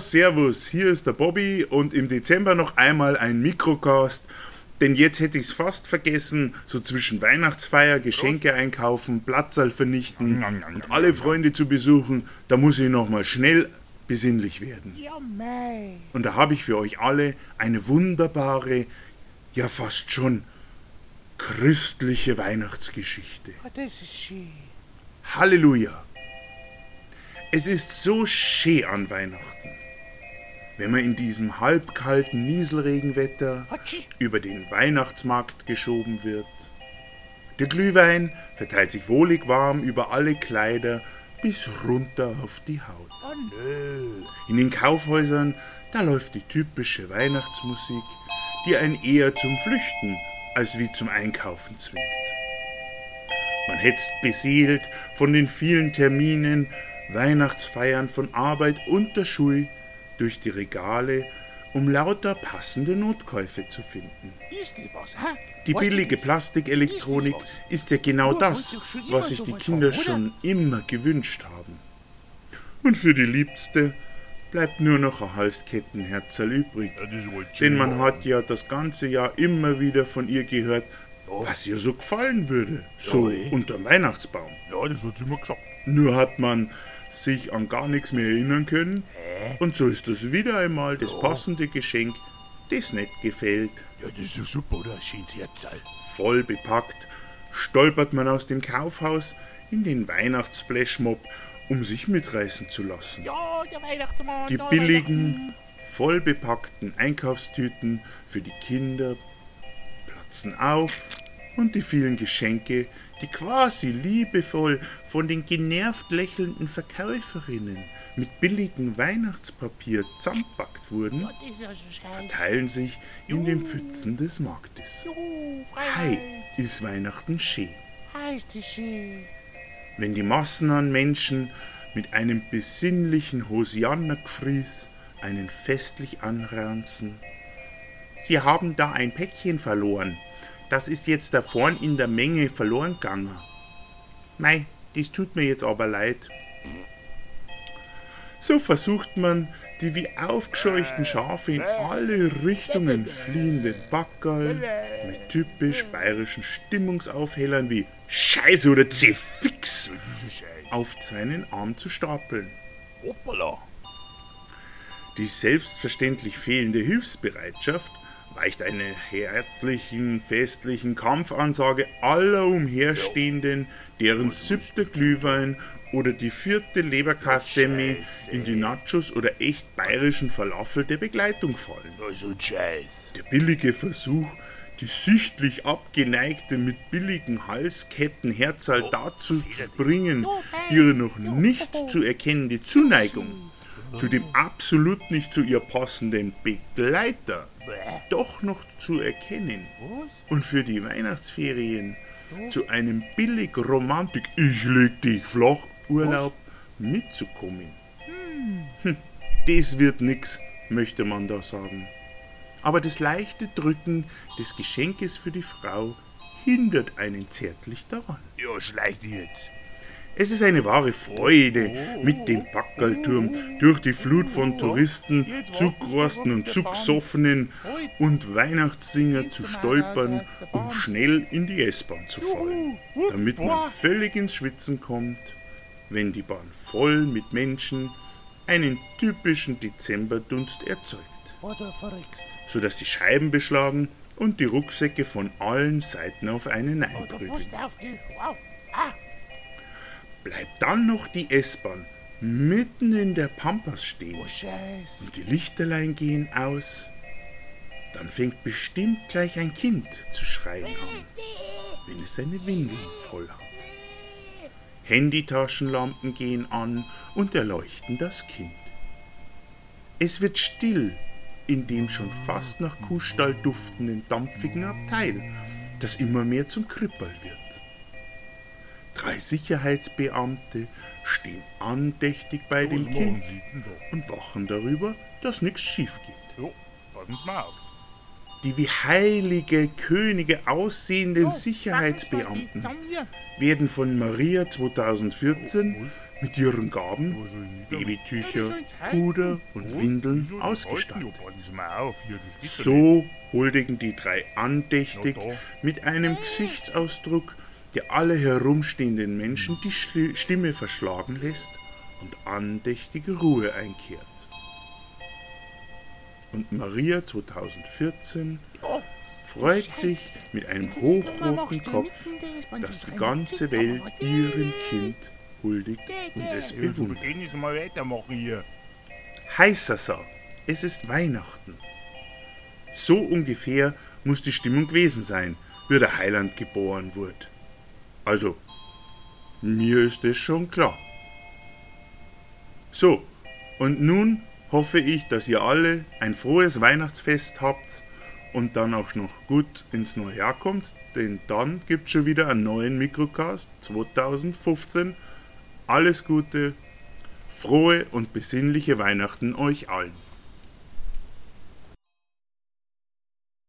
Servus, hier ist der Bobby und im Dezember noch einmal ein Mikrocast. Denn jetzt hätte ich es fast vergessen, so zwischen Weihnachtsfeier, Geschenke einkaufen, Platzal vernichten und alle Freunde zu besuchen, da muss ich nochmal schnell besinnlich werden. Ja, mei. Und da habe ich für euch alle eine wunderbare, ja fast schon christliche Weihnachtsgeschichte. Ah, das ist schön. Halleluja! Es ist so schön an Weihnachten, wenn man in diesem halbkalten Nieselregenwetter über den Weihnachtsmarkt geschoben wird. Der Glühwein verteilt sich wohlig warm über alle Kleider bis runter auf die Haut. Oh, nö. In den Kaufhäusern, da läuft die typische Weihnachtsmusik, die einen eher zum Flüchten als wie zum Einkaufen zwingt. Man hetzt beseelt von den vielen Terminen, Weihnachtsfeiern von Arbeit und der Schule durch die Regale, um lauter passende Notkäufe zu finden. Die billige? Plastikelektronik Ist ja genau das, was sich die Kinder schon immer gewünscht haben. Und für die Liebste bleibt nur noch ein Halskettenherzerl übrig. Ich Denn man hat ja das ganze Jahr immer wieder von ihr gehört, was ihr so gefallen würde, so eh. unterm Weihnachtsbaum. Ja, das hat sie immer gesagt. Nur hat man sich an gar nichts mehr erinnern können. Und so ist das wieder einmal das passende Geschenk, das nicht gefällt. Ja, das ist ja super, oder? Schönes Herzl. Voll bepackt stolpert man aus dem Kaufhaus in den Weihnachtsflashmob, um sich mitreißen zu lassen. Ja, der Weihnachtsmann. Die billigen, voll bepackten Einkaufstüten für die Kinder platzen auf und die vielen Geschenke, die quasi liebevoll von den genervt lächelnden Verkäuferinnen mit billigem Weihnachtspapier zusammenpackt wurden, Ja, das ist ja schon scheiße. teilen sich in den Pfützen des Marktes. Hi, ist Weihnachten schön. wenn die Massen an Menschen mit einem besinnlichen Hosianna-Gefries einen festlich anranzen. Sie haben da ein Päckchen verloren. Das ist jetzt da vorn in der Menge verloren gegangen. Mei, dies tut mir jetzt aber leid. So versucht man, die wie aufgescheuchten Schafe in alle Richtungen fliehenden Backerl mit typisch bayerischen Stimmungsaufhellern wie Scheiße oder Zefix das auf seinen Arm zu stapeln. Hoppala. Die selbstverständlich fehlende Hilfsbereitschaft weicht einer herzlichen, festlichen Kampfansage aller Umherstehenden, deren siebter Glühwein oder die vierte Leberkassemi in die Nachos oder echt bayerischen Falafel der Begleitung fallen. Also Scheiß. Der billige Versuch, die sichtlich abgeneigte mit billigen Halsketten Herzal dazu zu bringen, ihre noch nicht zu erkennende Zuneigung zu dem absolut nicht zu ihr passenden Begleiter doch noch zu erkennen und für die Weihnachtsferien zu einem billig Romantik Ich leg dich flach Urlaub mitzukommen. Hm, das wird nix, möchte man da sagen. Aber das leichte Drücken des Geschenkes für die Frau hindert einen zärtlich daran. Ja, schleicht jetzt. Es ist eine wahre Freude, mit dem Backerlturm durch die Flut von Touristen, Zugwursten und Zugsoffenen und Weihnachtssinger zu stolpern, um schnell in die S-Bahn zu fallen, damit man völlig ins Schwitzen kommt, wenn die Bahn voll mit Menschen einen typischen Dezemberdunst erzeugt, sodass die Scheiben beschlagen und die Rucksäcke von allen Seiten auf einen einprügeln. Bleibt dann noch die S-Bahn mitten in der Pampas stehen oh, Scheiß. und die Lichterlein gehen aus, dann fängt bestimmt gleich ein Kind zu schreien an, wenn es seine Windeln voll hat. Handytaschenlampen gehen an und erleuchten das Kind. Es wird still in dem schon fast nach Kuhstall duftenden dampfigen Abteil, das immer mehr zum Krüppel wird. Drei Sicherheitsbeamte stehen andächtig bei Was dem Kind und wachen darüber, dass nichts schief geht. Sie mal auf. die wie heilige Könige aussehenden Oh, Sicherheitsbeamten werden von Maria 2014 mit ihren Gaben, Babytücher. Puder und Windeln ausgestattet. So huldigen die drei andächtig mit einem Gesichtsausdruck, der alle herumstehenden Menschen die Sti- Stimme verschlagen lässt und andächtige Ruhe einkehrt. Und Maria 2014 Oh, freut sich mit einem hochroten Kopf, dass die ganze Welt ihrem Kind huldigt und es bewundert. Heißer es ist Weihnachten. So ungefähr muss die Stimmung gewesen sein, wie der Heiland geboren wurde. Also, mir ist es schon klar. So, und nun hoffe ich, dass ihr alle ein frohes Weihnachtsfest habt und dann auch noch gut ins neue Jahr kommt, denn dann gibt es schon wieder einen neuen Mikrocast 2015. Alles Gute, frohe und besinnliche Weihnachten euch allen.